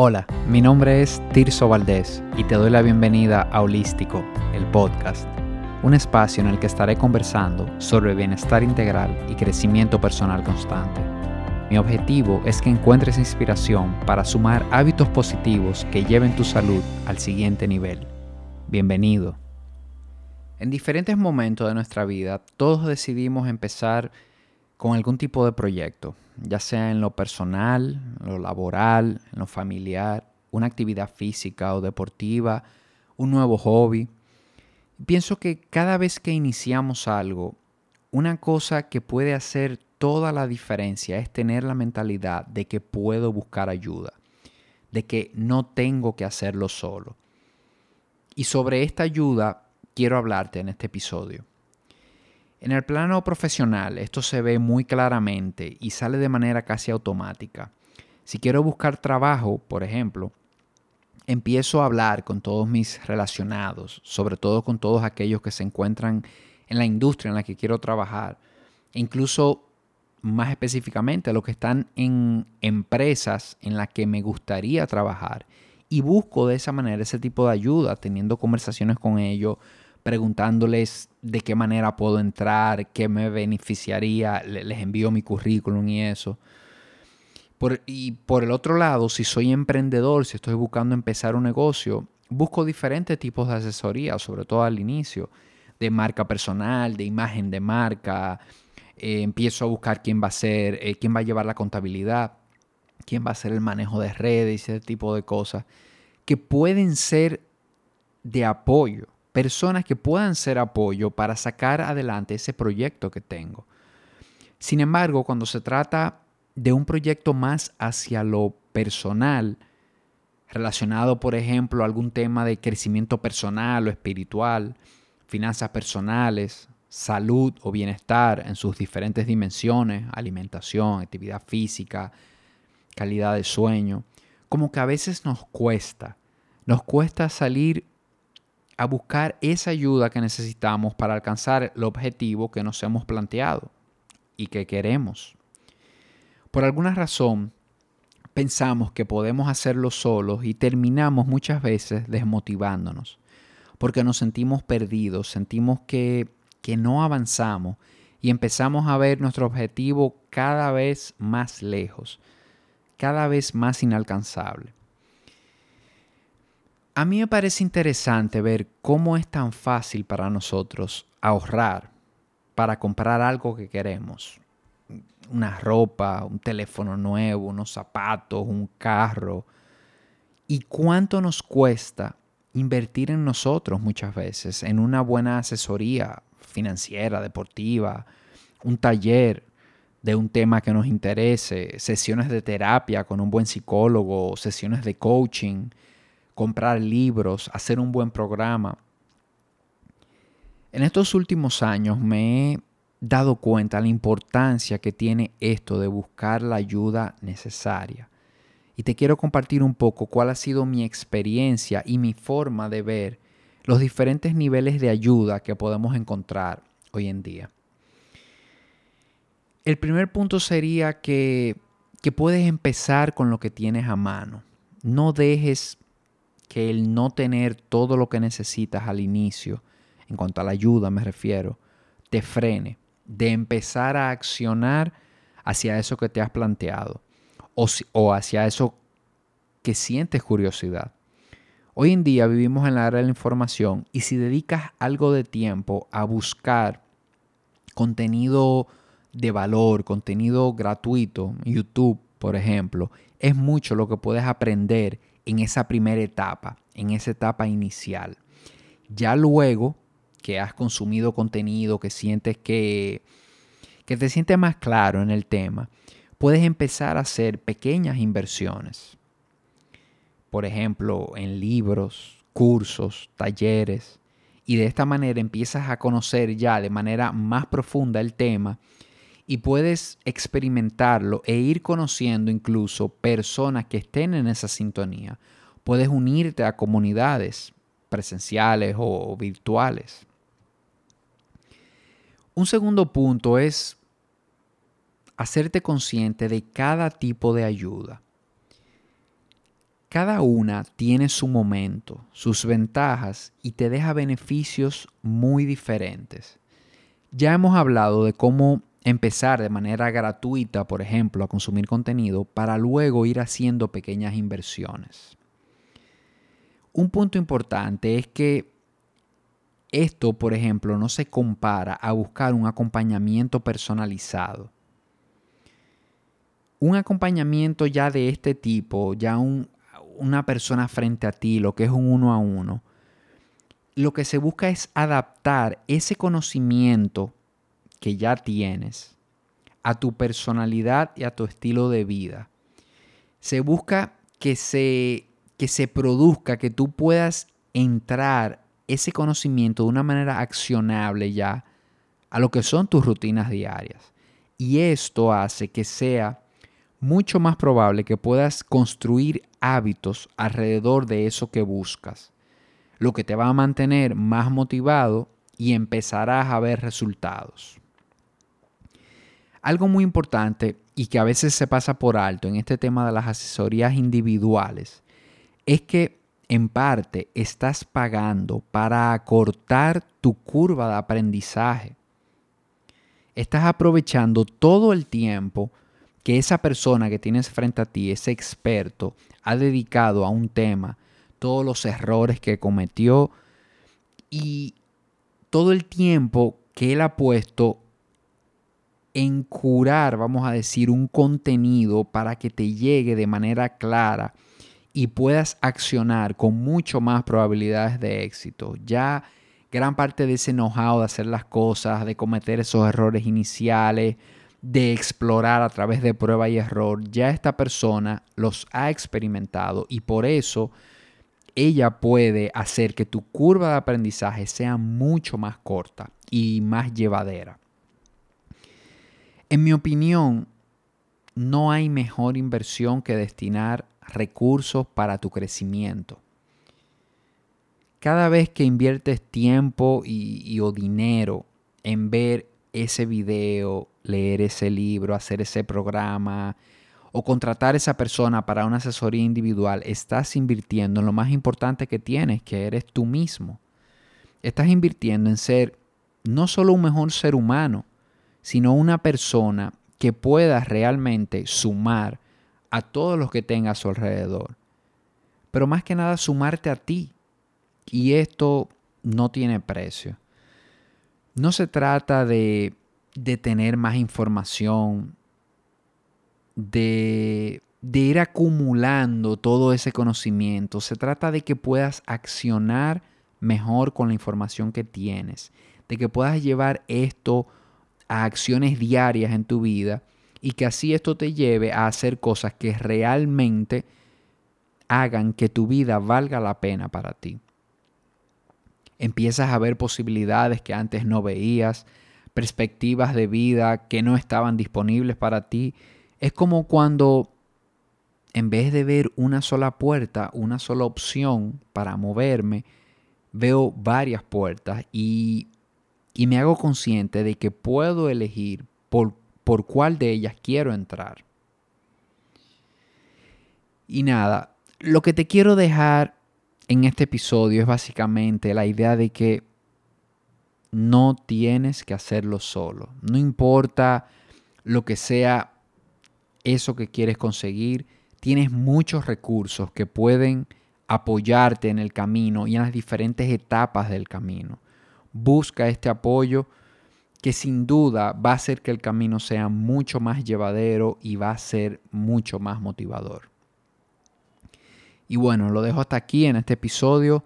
Hola, mi nombre es Tirso Valdés y te doy la bienvenida a Holístico, el podcast, un espacio en el que estaré conversando sobre bienestar integral y crecimiento personal constante. Mi objetivo es que encuentres inspiración para sumar hábitos positivos que lleven tu salud al siguiente nivel. Bienvenido. En diferentes momentos de nuestra vida, todos decidimos empezar con algún tipo de proyecto, ya sea en lo personal, en lo laboral, en lo familiar, una actividad física o deportiva, un nuevo hobby. Pienso que cada vez que iniciamos algo, una cosa que puede hacer toda la diferencia es tener la mentalidad de que puedo buscar ayuda, de que no tengo que hacerlo solo. Y sobre esta ayuda quiero hablarte en este episodio. En el plano profesional esto se ve muy claramente y sale de manera casi automática. Si quiero buscar trabajo, por ejemplo, empiezo a hablar con todos mis relacionados, sobre todo con todos aquellos que se encuentran en la industria en la que quiero trabajar, e incluso más específicamente los que están en empresas en las que me gustaría trabajar y busco de esa manera ese tipo de ayuda, teniendo conversaciones con ellos, preguntándoles de qué manera puedo entrar, qué me beneficiaría, les envío mi currículum y eso. y por el otro lado, si soy emprendedor, si estoy buscando empezar un negocio, busco diferentes tipos de asesoría, sobre todo al inicio, de marca personal, de imagen de marca. Eh, empiezo a buscar quién va a ser, eh, quién va a llevar la contabilidad, quién va a hacer el manejo de redes y ese tipo de cosas que pueden ser de apoyo personas que puedan ser apoyo para sacar adelante ese proyecto que tengo. Sin embargo, cuando se trata de un proyecto más hacia lo personal, relacionado, por ejemplo, a algún tema de crecimiento personal o espiritual, finanzas personales, salud o bienestar en sus diferentes dimensiones, alimentación, actividad física, calidad de sueño, como que a veces nos cuesta, nos cuesta salir a buscar esa ayuda que necesitamos para alcanzar el objetivo que nos hemos planteado y que queremos. Por alguna razón, pensamos que podemos hacerlo solos y terminamos muchas veces desmotivándonos, porque nos sentimos perdidos, sentimos que, que no avanzamos y empezamos a ver nuestro objetivo cada vez más lejos, cada vez más inalcanzable. A mí me parece interesante ver cómo es tan fácil para nosotros ahorrar para comprar algo que queremos. Una ropa, un teléfono nuevo, unos zapatos, un carro. ¿Y cuánto nos cuesta invertir en nosotros muchas veces, en una buena asesoría financiera, deportiva, un taller de un tema que nos interese, sesiones de terapia con un buen psicólogo, sesiones de coaching? Comprar libros, hacer un buen programa. En estos últimos años me he dado cuenta la importancia que tiene esto de buscar la ayuda necesaria. Y te quiero compartir un poco cuál ha sido mi experiencia y mi forma de ver los diferentes niveles de ayuda que podemos encontrar hoy en día. El primer punto sería que, que puedes empezar con lo que tienes a mano. No dejes que el no tener todo lo que necesitas al inicio, en cuanto a la ayuda me refiero, te frene de empezar a accionar hacia eso que te has planteado o, o hacia eso que sientes curiosidad. Hoy en día vivimos en la era de la información y si dedicas algo de tiempo a buscar contenido de valor, contenido gratuito, YouTube, por ejemplo, es mucho lo que puedes aprender en esa primera etapa, en esa etapa inicial. Ya luego que has consumido contenido, que sientes que, que te sientes más claro en el tema, puedes empezar a hacer pequeñas inversiones. Por ejemplo, en libros, cursos, talleres. Y de esta manera empiezas a conocer ya de manera más profunda el tema y puedes experimentarlo e ir conociendo incluso personas que estén en esa sintonía. Puedes unirte a comunidades presenciales o virtuales. Un segundo punto es hacerte consciente de cada tipo de ayuda. Cada una tiene su momento, sus ventajas y te deja beneficios muy diferentes. Ya hemos hablado de cómo empezar de manera gratuita, por ejemplo, a consumir contenido para luego ir haciendo pequeñas inversiones. Un punto importante es que esto, por ejemplo, no se compara a buscar un acompañamiento personalizado. Un acompañamiento ya de este tipo, ya una persona frente a ti, lo que es un uno a uno, lo que se busca es adaptar ese conocimiento que ya tienes a tu personalidad y a tu estilo de vida. Se busca que se, que se produzca, que tú puedas entrar ese conocimiento de una manera accionable ya a lo que son tus rutinas diarias. Y esto hace que sea mucho más probable que puedas construir hábitos alrededor de eso que buscas, lo que te va a mantener más motivado y empezarás a ver resultados. Algo muy importante y que a veces se pasa por alto en este tema de las asesorías individuales es que en parte estás pagando para acortar tu curva de aprendizaje. Estás aprovechando todo el tiempo que esa persona que tienes frente a ti, ese experto, ha dedicado a un tema, todos los errores que cometió y todo el tiempo que él ha puesto en curar, vamos a decir, un contenido para que te llegue de manera clara y puedas accionar con mucho más probabilidades de éxito. Ya gran parte de ese know-how de hacer las cosas, de cometer esos errores iniciales, de explorar a través de prueba y error, ya esta persona los ha experimentado y por eso ella puede hacer que tu curva de aprendizaje sea mucho más corta y más llevadera. En mi opinión, no hay mejor inversión que destinar recursos para tu crecimiento. Cada vez que inviertes tiempo y, o dinero en ver ese video, leer ese libro, hacer ese programa o contratar a esa persona para una asesoría individual, estás invirtiendo en lo más importante que tienes, que eres tú mismo. Estás invirtiendo en ser no solo un mejor ser humano, sino una persona que pueda realmente sumar a todos los que tenga a su alrededor. Pero más que nada sumarte a ti. Y esto no tiene precio. No se trata de, de tener más información, de, de ir acumulando todo ese conocimiento. Se trata de que puedas accionar mejor con la información que tienes, de que puedas llevar esto a acciones diarias en tu vida y que así esto te lleve a hacer cosas que realmente hagan que tu vida valga la pena para ti. Empiezas a ver posibilidades que antes no veías, perspectivas de vida que no estaban disponibles para ti. Es como cuando en vez de ver una sola puerta, una sola opción para moverme, veo varias puertas y y me hago consciente de que puedo elegir por, por cuál de ellas quiero entrar. Y nada, lo que te quiero dejar en este episodio es básicamente la idea de que no tienes que hacerlo solo. No importa lo que sea eso que quieres conseguir, tienes muchos recursos que pueden apoyarte en el camino y en las diferentes etapas del camino busca este apoyo que sin duda va a hacer que el camino sea mucho más llevadero y va a ser mucho más motivador. Y bueno, lo dejo hasta aquí en este episodio.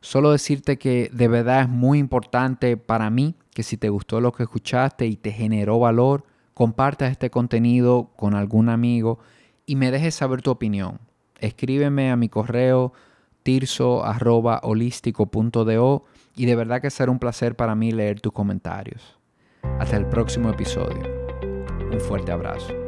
Solo decirte que de verdad es muy importante para mí que si te gustó lo que escuchaste y te generó valor, compartas este contenido con algún amigo y me dejes saber tu opinión. Escríbeme a mi correo tirso.holístico.do y de verdad que será un placer para mí leer tus comentarios. Hasta el próximo episodio. Un fuerte abrazo.